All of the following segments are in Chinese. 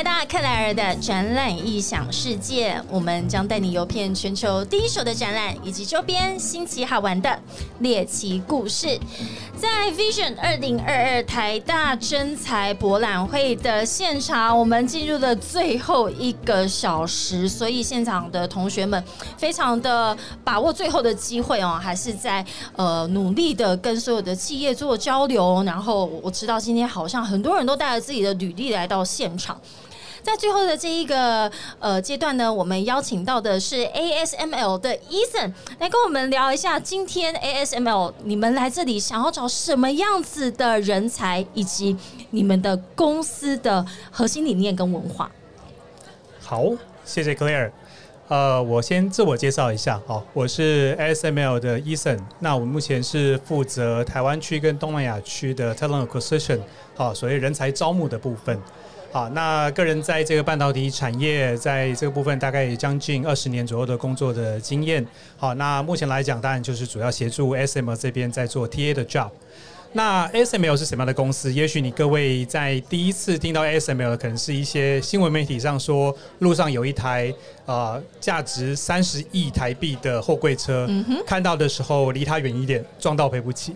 来到克莱尔的展览异想世界，我们将带你游遍全球第一手的展览以及周边新奇好玩的猎奇故事。在 Vision 二零二二台大真才博览会的现场，我们进入了最后一个小时，所以现场的同学们非常的把握最后的机会哦，还是在呃努力的跟所有的企业做交流。然后我知道今天好像很多人都带着自己的履历来到现场。在最后的这一个呃阶段呢，我们邀请到的是 ASML 的 Eason 来跟我们聊一下，今天 ASML 你们来这里想要找什么样子的人才，以及你们的公司的核心理念跟文化。好，谢谢 Clare。呃，我先自我介绍一下，好，我是 ASML 的 Eason。那我目前是负责台湾区跟东南亚区的 talent acquisition，好，所谓人才招募的部分。好，那个人在这个半导体产业，在这个部分大概也将近二十年左右的工作的经验。好，那目前来讲，当然就是主要协助 SML 这边在做 TA 的 job。那 SML 是什么样的公司？也许你各位在第一次听到 SML，可能是一些新闻媒体上说路上有一台呃价值三十亿台币的货柜车，看到的时候离它远一点，撞到赔不起。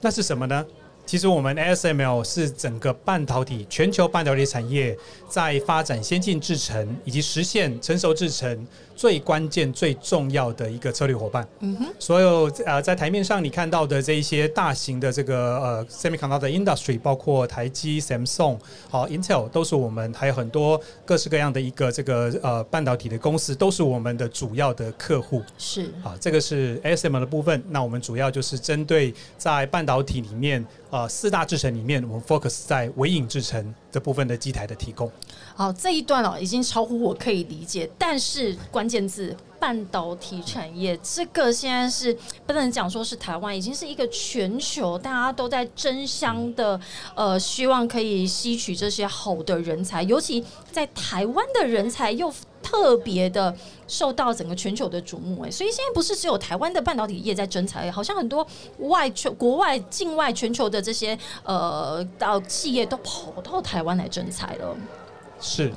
那是什么呢？其实我们 ASML 是整个半导体全球半导体产业在发展先进制程以及实现成熟制程最关键最重要的一个策略伙伴。嗯哼，所有呃在台面上你看到的这一些大型的这个呃 semiconductor industry，包括台积、Samsung、好 Intel，都是我们还有很多各式各样的一个这个呃半导体的公司，都是我们的主要的客户。是啊，这个是 ASML 的部分。那我们主要就是针对在半导体里面。呃，四大制程里面，我们 focus 在微影制程这部分的机台的提供。好，这一段哦，已经超乎我可以理解。但是关键字半导体产业，这个现在是不能讲说是台湾，已经是一个全球大家都在争相的，呃，希望可以吸取这些好的人才，尤其在台湾的人才又。特别的受到整个全球的瞩目，哎，所以现在不是只有台湾的半导体业在争才，好像很多外全国外境外全球的这些呃到企业都跑到台湾来争才了，是。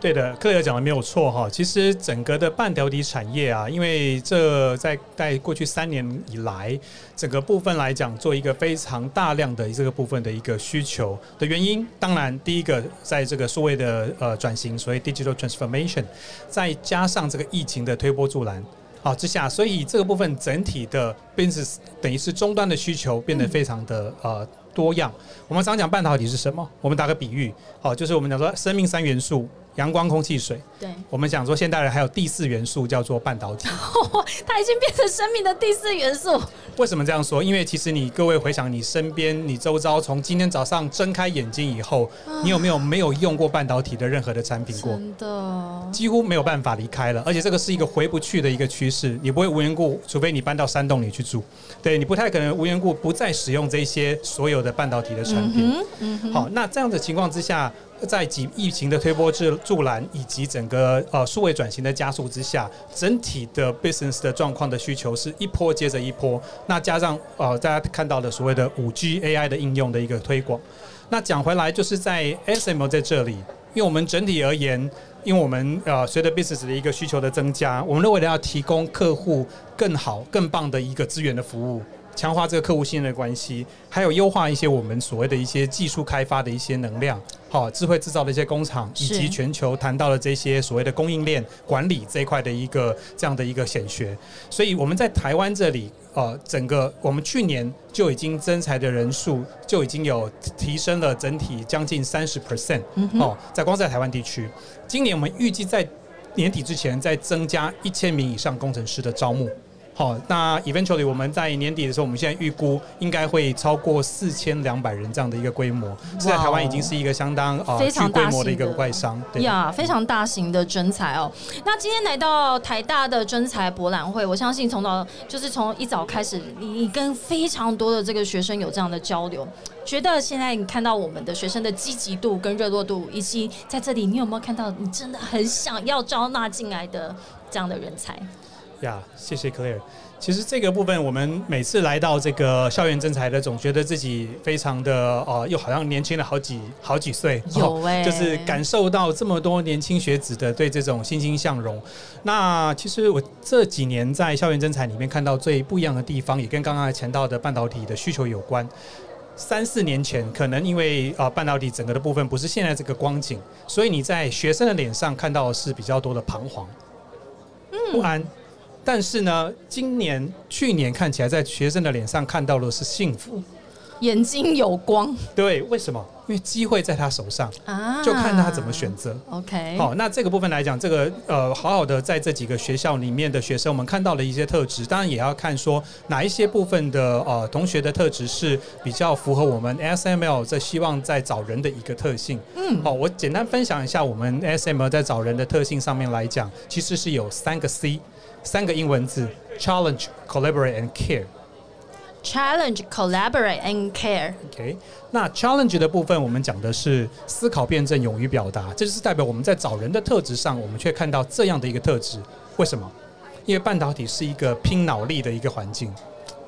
对的，克尔讲的没有错哈。其实整个的半导体产业啊，因为这在在过去三年以来，整个部分来讲，做一个非常大量的这个部分的一个需求的原因，当然第一个在这个数位的呃转型，所以 digital transformation，再加上这个疫情的推波助澜好之下，所以这个部分整体的 business 等于是终端的需求变得非常的呃多样。我们常讲半导体是什么？我们打个比喻，好，就是我们讲说生命三元素。阳光、空气、水。对，我们讲说现代人还有第四元素叫做半导体，它已经变成生命的第四元素。为什么这样说？因为其实你各位回想你身边、你周遭，从今天早上睁开眼睛以后，你有没有没有用过半导体的任何的产品过？真的，几乎没有办法离开了。而且这个是一个回不去的一个趋势，你不会无缘故，除非你搬到山洞里去住，对你不太可能无缘故不再使用这些所有的半导体的产品。嗯好，那这样的情况之下。在几疫情的推波助助澜，以及整个呃数位转型的加速之下，整体的 business 的状况的需求是一波接着一波。那加上呃大家看到的所谓的五 G AI 的应用的一个推广。那讲回来，就是在 SM 在这里，因为我们整体而言，因为我们呃随着 business 的一个需求的增加，我们认为要提供客户更好、更棒的一个资源的服务。强化这个客户信任的关系，还有优化一些我们所谓的一些技术开发的一些能量，好，智慧制造的一些工厂，以及全球谈到了这些所谓的供应链管理这一块的一个这样的一个显学。所以我们在台湾这里，呃，整个我们去年就已经增才的人数就已经有提升了整体将近三十 percent，哦，在光在台湾地区，今年我们预计在年底之前再增加一千名以上工程师的招募。好，那 eventually 我们在年底的时候，我们现在预估应该会超过四千两百人这样的一个规模，在台湾已经是一个相当啊巨规模的一个外商，对呀，非常大型的真才哦。那今天来到台大的真才博览会，我相信从早就是从一早开始，你你跟非常多的这个学生有这样的交流，觉得现在你看到我们的学生的积极度跟热络度，以及在这里你有没有看到你真的很想要招纳进来的这样的人才？呀，谢谢 Claire。其实这个部分，我们每次来到这个校园征才的，总觉得自己非常的哦，又好像年轻了好几好几岁。有哎，就是感受到这么多年轻学子的对这种欣欣向荣。那其实我这几年在校园征才里面看到最不一样的地方，也跟刚刚前到的半导体的需求有关。三四年前，可能因为啊半导体整个的部分不是现在这个光景，所以你在学生的脸上看到的是比较多的彷徨、不安。但是呢，今年、去年看起来，在学生的脸上看到的是幸福，眼睛有光。对，为什么？因为机会在他手上啊，就看他怎么选择。OK，好，那这个部分来讲，这个呃，好好的在这几个学校里面的学生，我们看到了一些特质，当然也要看说哪一些部分的呃同学的特质是比较符合我们 SML 在希望在找人的一个特性。嗯，好，我简单分享一下我们 SML 在找人的特性上面来讲，其实是有三个 C。三个英文字：challenge, collaborate and care。challenge, collaborate and care。OK，那 challenge 的部分，我们讲的是思考、辩证、勇于表达，这就是代表我们在找人的特质上，我们却看到这样的一个特质。为什么？因为半导体是一个拼脑力的一个环境，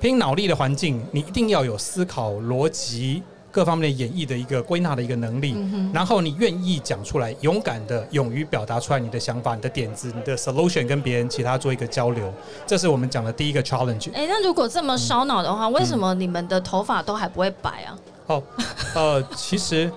拼脑力的环境，你一定要有思考逻辑。各方面的演绎的一个归纳的一个能力，然后你愿意讲出来，勇敢的勇于表达出来你的想法、你的点子、你的 solution 跟别人其他做一个交流，这是我们讲的第一个 challenge。哎，那如果这么烧脑的话，为什么你们的头发都还不会白啊？哦，呃，其实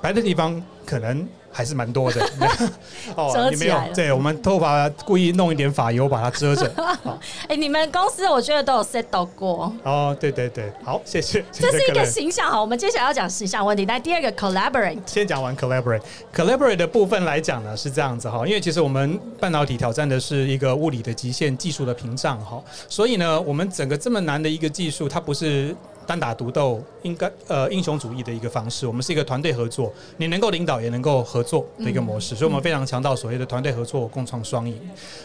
白的地方可能。还是蛮多的，哦，你没有？对，我们头发故意弄一点发油把它遮着。哎，你们公司我觉得都有 set 到过。哦，对对对，好，谢谢。这是一个形象，好，我们接下来要讲形象问题。那第二个 collaborate，先讲完 collaborate，collaborate 的部分来讲呢是这样子哈，因为其实我们半导体挑战的是一个物理的极限、技术的屏障哈，所以呢，我们整个这么难的一个技术，它不是。单打独斗，应该呃英雄主义的一个方式。我们是一个团队合作，你能够领导，也能够合作的一个模式。所以，我们非常强调所谓的团队合作，共创双赢。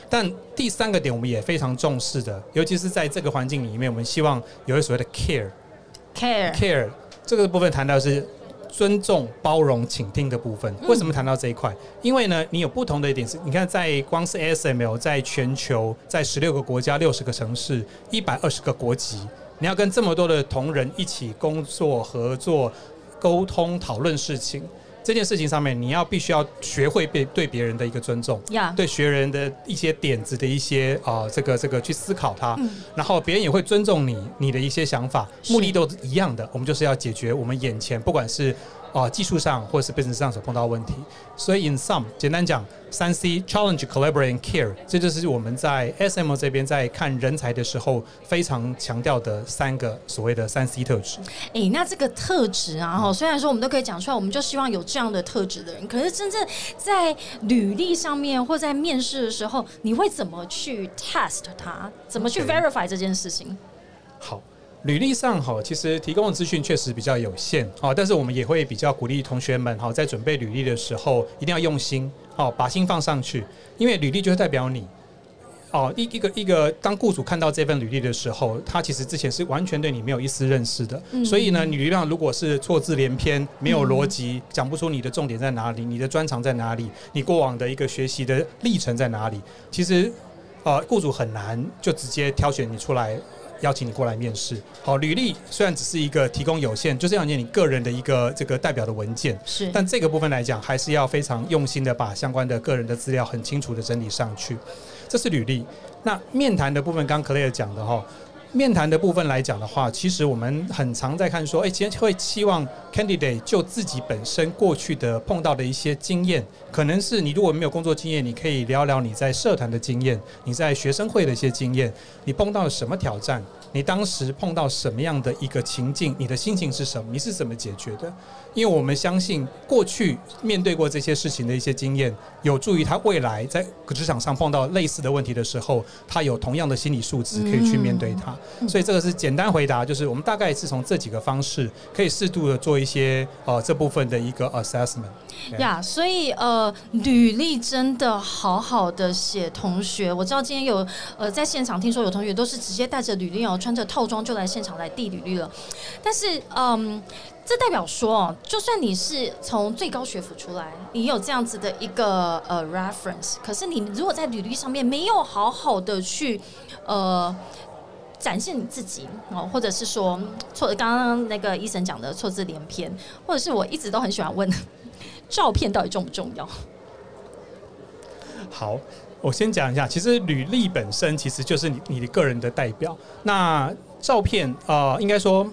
但第三个点，我们也非常重视的，尤其是在这个环境里面，我们希望有一所谓的 care，care，care。这个部分谈到是尊重、包容、倾听的部分。为什么谈到这一块？因为呢，你有不同的一点是，你看，在光是 SML，在全球，在十六个国家、六十个城市、一百二十个国籍。你要跟这么多的同仁一起工作、合作、沟通、讨论事情，这件事情上面，你要必须要学会被对别人的一个尊重，对学人的一些点子的一些啊，这个这个去思考它，然后别人也会尊重你你的一些想法，目的都是一样的，我们就是要解决我们眼前不管是。啊，技术上或者是 business 上所碰到问题，所以 in some 简单讲，三 C challenge collaborate and care，这就是我们在 SM 这边在看人才的时候非常强调的三个所谓的三 C 特质。哎，那这个特质啊，哈，虽然说我们都可以讲出来，我们就希望有这样的特质的人，可是真正在履历上面或在面试的时候，你会怎么去 test 他？怎么去 verify 这件事情？好。履历上哈，其实提供的资讯确实比较有限哦，但是我们也会比较鼓励同学们哈，在准备履历的时候一定要用心哦，把心放上去，因为履历就是代表你哦，一一个一个当雇主看到这份履历的时候，他其实之前是完全对你没有一丝认识的，所以呢，履历上如果是错字连篇、没有逻辑、讲不出你的重点在哪里、你的专长在哪里、你过往的一个学习的历程在哪里，其实呃，雇主很难就直接挑选你出来。邀请你过来面试。好，履历虽然只是一个提供有限，就是要念你个人的一个这个代表的文件，是。但这个部分来讲，还是要非常用心的把相关的个人的资料很清楚的整理上去。这是履历。那面谈的部分，刚 Clare 讲的哈。面谈的部分来讲的话，其实我们很常在看说，哎，今天会期望 candidate 就自己本身过去的碰到的一些经验，可能是你如果没有工作经验，你可以聊聊你在社团的经验，你在学生会的一些经验，你碰到了什么挑战，你当时碰到什么样的一个情境，你的心情是什么，你是怎么解决的？因为我们相信过去面对过这些事情的一些经验，有助于他未来在职场上碰到类似的问题的时候，他有同样的心理素质可以去面对它。所以这个是简单回答，就是我们大概是从这几个方式，可以适度的做一些呃这部分的一个 assessment。呀，所以呃履历真的好好的写，同学，我知道今天有呃在现场听说有同学都是直接带着履历哦，穿着套装就来现场来递履历了，但是嗯。这代表说哦，就算你是从最高学府出来，你有这样子的一个呃 reference，可是你如果在履历上面没有好好的去呃展现你自己哦，或者是说错，刚刚那个医生讲的错字连篇，或者是我一直都很喜欢问，照片到底重不重要？好，我先讲一下，其实履历本身其实就是你你的个人的代表。那照片呃，应该说，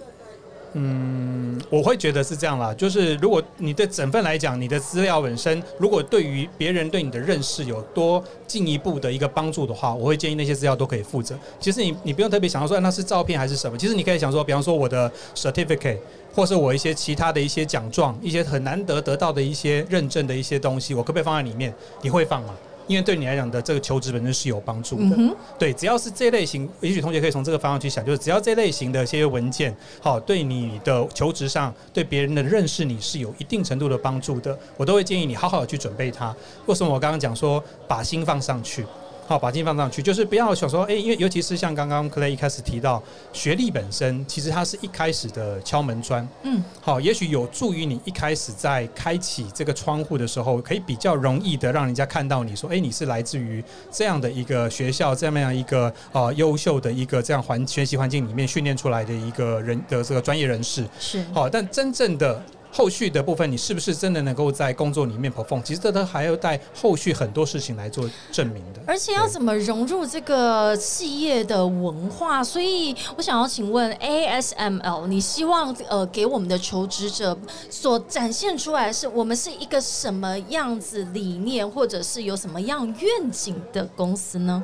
嗯，我会觉得是这样啦。就是如果你对整份来讲，你的资料本身，如果对于别人对你的认识有多进一步的一个帮助的话，我会建议那些资料都可以负责。其实你你不用特别想要说那是照片还是什么，其实你可以想说，比方说我的 certificate，或是我一些其他的一些奖状，一些很难得得到的一些认证的一些东西，我可不可以放在里面？你会放吗？因为对你来讲的这个求职本身是有帮助的，对，只要是这类型，也许同学可以从这个方向去想，就是只要这类型的一些文件，好，对你的求职上，对别人的认识你是有一定程度的帮助的，我都会建议你好好的去准备它。为什么我刚刚讲说把心放上去？好，把劲放上去，就是不要想说，哎，因为尤其是像刚刚 Clay 一开始提到，学历本身其实它是一开始的敲门砖，嗯，好，也许有助于你一开始在开启这个窗户的时候，可以比较容易的让人家看到你说，哎，你是来自于这样的一个学校，这么样一个呃优秀的一个这样环学习环境里面训练出来的一个人的这个专业人士，是好，但真正的。后续的部分，你是不是真的能够在工作里面 perform？其实这都还要带后续很多事情来做证明的。而且要怎么融入这个企业的文化？所以我想要请问 ASML，你希望呃给我们的求职者所展现出来，是我们是一个什么样子理念，或者是有什么样愿景的公司呢？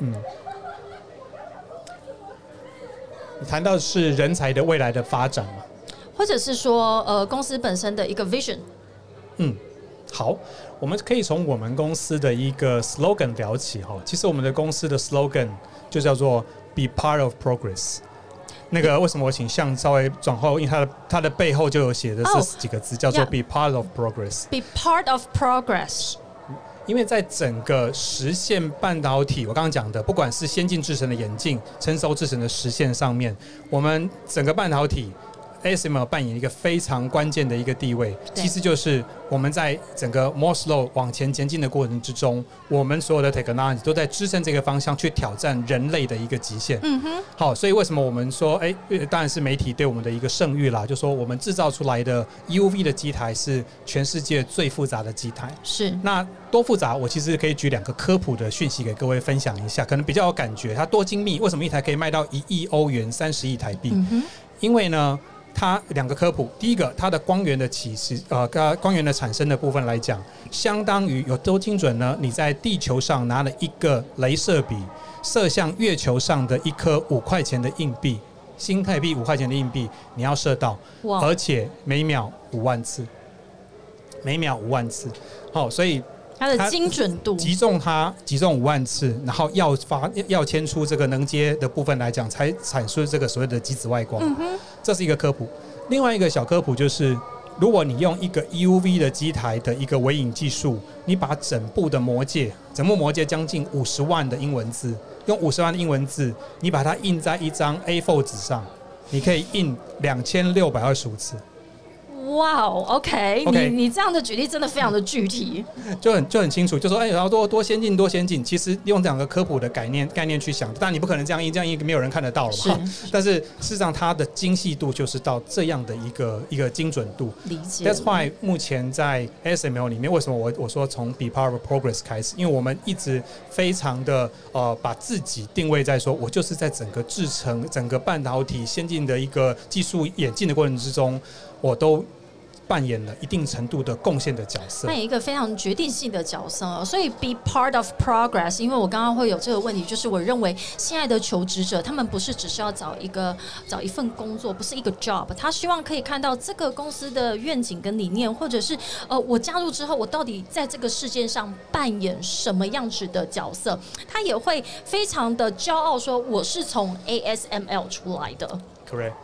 嗯，你谈到是人才的未来的发展嘛？或者是说，呃，公司本身的一个 vision。嗯，好，我们可以从我们公司的一个 slogan 聊起哈。其实我们的公司的 slogan 就叫做 “Be part of progress”。那个为什么我请向稍微转后，因为它的它的背后就有写的这几个字，叫做 “Be part of progress”。Be part of progress。因为在整个实现半导体，我刚刚讲的，不管是先进制程的演进、成熟制程的实现上面，我们整个半导体。ASML 扮演一个非常关键的一个地位，其实就是我们在整个 more slow 往前前进的过程之中，我们所有的 technology 都在支撑这个方向去挑战人类的一个极限。嗯哼。好，所以为什么我们说，哎，当然是媒体对我们的一个盛誉啦，就说我们制造出来的 UV 的机台是全世界最复杂的机台。是。那多复杂？我其实可以举两个科普的讯息给各位分享一下，可能比较有感觉。它多精密？为什么一台可以卖到一亿欧元，三十亿台币？嗯哼。因为呢。它两个科普，第一个，它的光源的起始，呃，光源的产生的部分来讲，相当于有多精准呢？你在地球上拿了一个镭射笔，射向月球上的一颗五块钱的硬币，新泰币五块钱的硬币，你要射到，而且每秒五万次，每秒五万次，好，所以。它的精准度，击中它，击中五万次，然后要发要牵出这个能接的部分来讲，才产出这个所谓的极紫外光。嗯哼，这是一个科普。另外一个小科普就是，如果你用一个 EUV 的机台的一个微影技术，你把整部的魔戒，整部魔戒将近五十万的英文字，用五十万的英文字，你把它印在一张 A4 纸上，你可以印两千六百二十五次。哇哦，OK，你你这样的举例真的非常的具体，就很就很清楚，就说哎，然后多多先进多先进，其实用这两个科普的概念概念去想，但你不可能这样一这样一个没有人看得到了嘛。但是事实上它的精细度就是到这样的一个一个精准度。理解。That's why 目前在 SML 里面，为什么我我说从 Be Part of Progress 开始，因为我们一直非常的呃把自己定位在说，我就是在整个制成整个半导体先进的一个技术演进的过程之中，我都。扮演了一定程度的贡献的角色，扮演一个非常决定性的角色。所以，be part of progress。因为我刚刚会有这个问题，就是我认为现在的求职者，他们不是只是要找一个找一份工作，不是一个 job，他希望可以看到这个公司的愿景跟理念，或者是呃，我加入之后，我到底在这个世界上扮演什么样子的角色？他也会非常的骄傲，说我是从 ASML 出来的。Correct。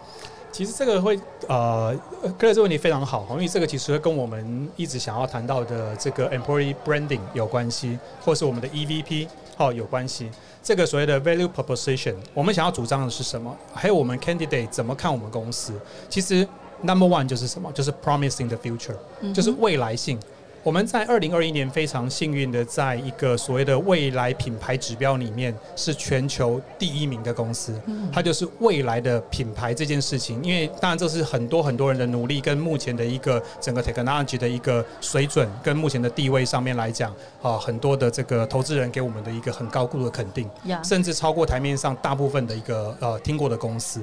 其实这个会呃，哥这个问题非常好，因为这个其实跟我们一直想要谈到的这个 employee branding 有关系，或是我们的 EVP 好有关系。这个所谓的 value proposition，我们想要主张的是什么？还有我们 candidate 怎么看我们公司？其实 Number one 就是什么？就是 promising the future，、就是未来性。我们在二零二一年非常幸运的，在一个所谓的未来品牌指标里面是全球第一名的公司，它就是未来的品牌这件事情。因为当然这是很多很多人的努力，跟目前的一个整个 technology 的一个水准，跟目前的地位上面来讲，啊，很多的这个投资人给我们的一个很高度的肯定。甚至超过台面上大部分的一个呃听过的公司，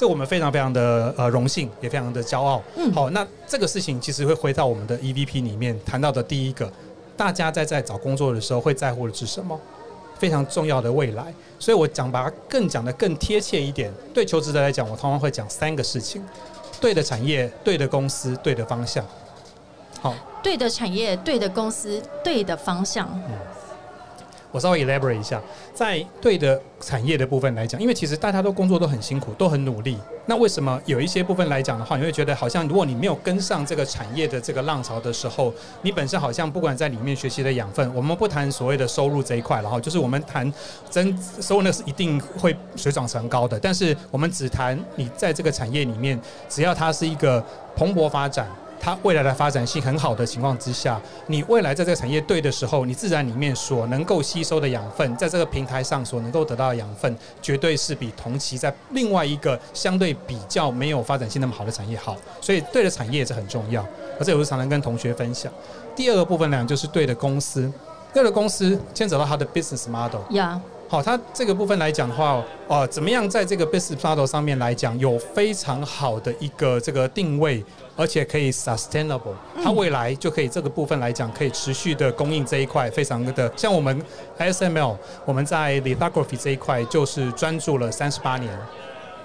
这我们非常非常的呃荣幸，也非常的骄傲。嗯好，那这个事情其实会回到我们的 EVP 里面谈到的第一个，大家在在找工作的时候会在乎的是什么？非常重要的未来，所以我讲把它更讲的更贴切一点。对求职者来讲，我通常会讲三个事情：对的产业、对的公司、对的方向。好，对的产业，对的公司，对的方向。我稍微 elaborate 一下，在对的产业的部分来讲，因为其实大家都工作都很辛苦，都很努力。那为什么有一些部分来讲的话，你会觉得好像如果你没有跟上这个产业的这个浪潮的时候，你本身好像不管在里面学习的养分，我们不谈所谓的收入这一块了哈，就是我们谈真收入那是一定会水涨船高的，但是我们只谈你在这个产业里面，只要它是一个蓬勃发展。它未来的发展性很好的情况之下，你未来在这个产业对的时候，你自然里面所能够吸收的养分，在这个平台上所能够得到的养分，绝对是比同期在另外一个相对比较没有发展性那么好的产业好。所以对的产业是很重要，而这我是常常跟同学分享。第二个部分呢，就是对的公司，对的公司牵扯到它的 business model。呀，好，它这个部分来讲的话，呃，怎么样在这个 business model 上面来讲，有非常好的一个这个定位，而且可以 sustainable，它未来就可以这个部分来讲，可以持续的供应这一块，非常的像我们 ASML，我们在 lithography 这一块就是专注了三十八年。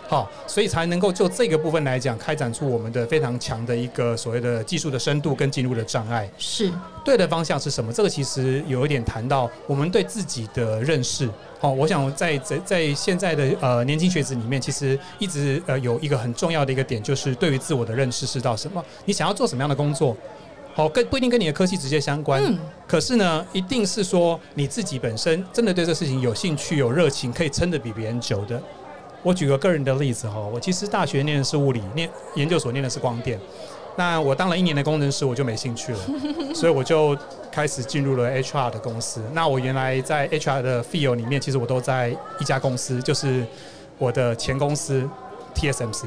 好，所以才能够就这个部分来讲，开展出我们的非常强的一个所谓的技术的深度跟进入的障碍。是对的方向是什么？这个其实有一点谈到我们对自己的认识。好、我想在在在现在的呃年轻学子里面，其实一直呃有一个很重要的一个点，就是对于自我的认识是到什么？你想要做什么样的工作？好，跟不一定跟你的科技直接相关，嗯可是呢，一定是说你自己本身真的对这事情有兴趣、有热情，可以撑得比别人久的。我举个个人的例子哈，我其实大学念的是物理，念研究所念的是光电。那我当了一年的工程师，我就没兴趣了，所以我就开始进入了 HR 的公司。那我原来在 HR 的 field 里面，其实我都在一家公司，就是我的前公司 TSMC。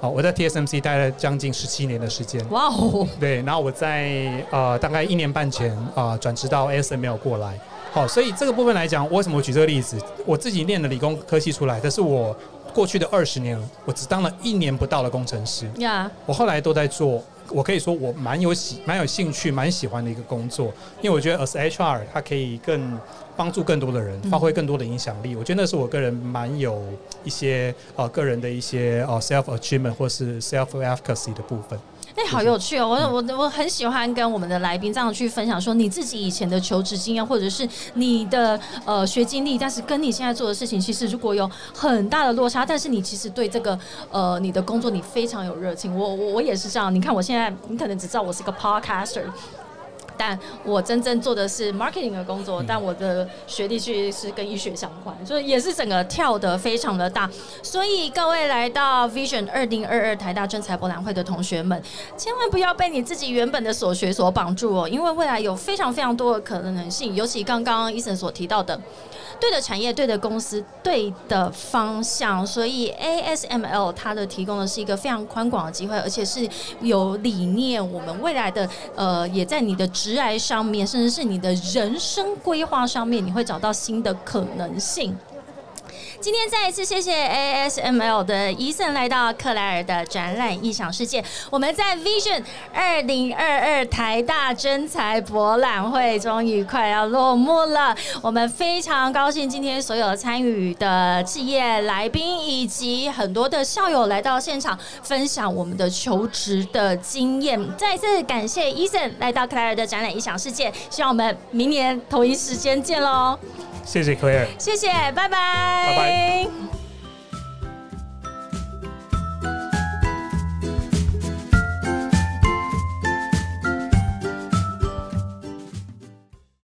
好，我在 TSMC 待了将近十七年的时间。哇哦，对，然后我在呃大概一年半前啊、转职到 ASML 过来。好，所以这个部分来讲，为什么我举这个例子？我自己念的理工科系出来，但是我过去的二十年，我只当了一年不到的工程师。呀，我后来都在做，我可以说我蛮有喜、蛮有兴趣、蛮喜欢的一个工作，因为我觉得 as HR 它可以更帮助更多的人，发挥更多的影响力。我觉得那是我个人蛮有一些呃个人的一些呃 self achievement 或是 self efficacy 的部分。哎、好有趣哦！我我我很喜欢跟我们的来宾这样去分享，说你自己以前的求职经验，或者是你的呃学经历，但是跟你现在做的事情，其实如果有很大的落差，但是你其实对这个呃你的工作你非常有热情。我我我也是这样，你看我现在，你可能只知道我是个 podcaster。但我真正做的是 marketing 的工作，但我的学历去是跟医学相关，所以也是整个跳得非常的大。所以各位来到 Vision 二零二二台大政才博览会的同学们，千万不要被你自己原本的所学所绑住哦，因为未来有非常非常多的可能性，尤其刚刚医生所提到的。对的产业、对的公司、对的方向，所以 ASML 它的提供的是一个非常宽广的机会，而且是有理念，我们未来的呃也在你的职涯上面，甚至是你的人生规划上面，你会找到新的可能性。今天再一次谢谢 ASML 的伊森来到克莱尔的展览异想世界。我们在 Vision 二零二二台大真才博览会终于快要落幕了，我们非常高兴今天所有参与的企业来宾以及很多的校友来到现场分享我们的求职的经验。再次感谢伊森来到克莱尔的展览异想世界，希望我们明年同一时间见喽！谢谢 clear 谢谢拜拜。拜拜。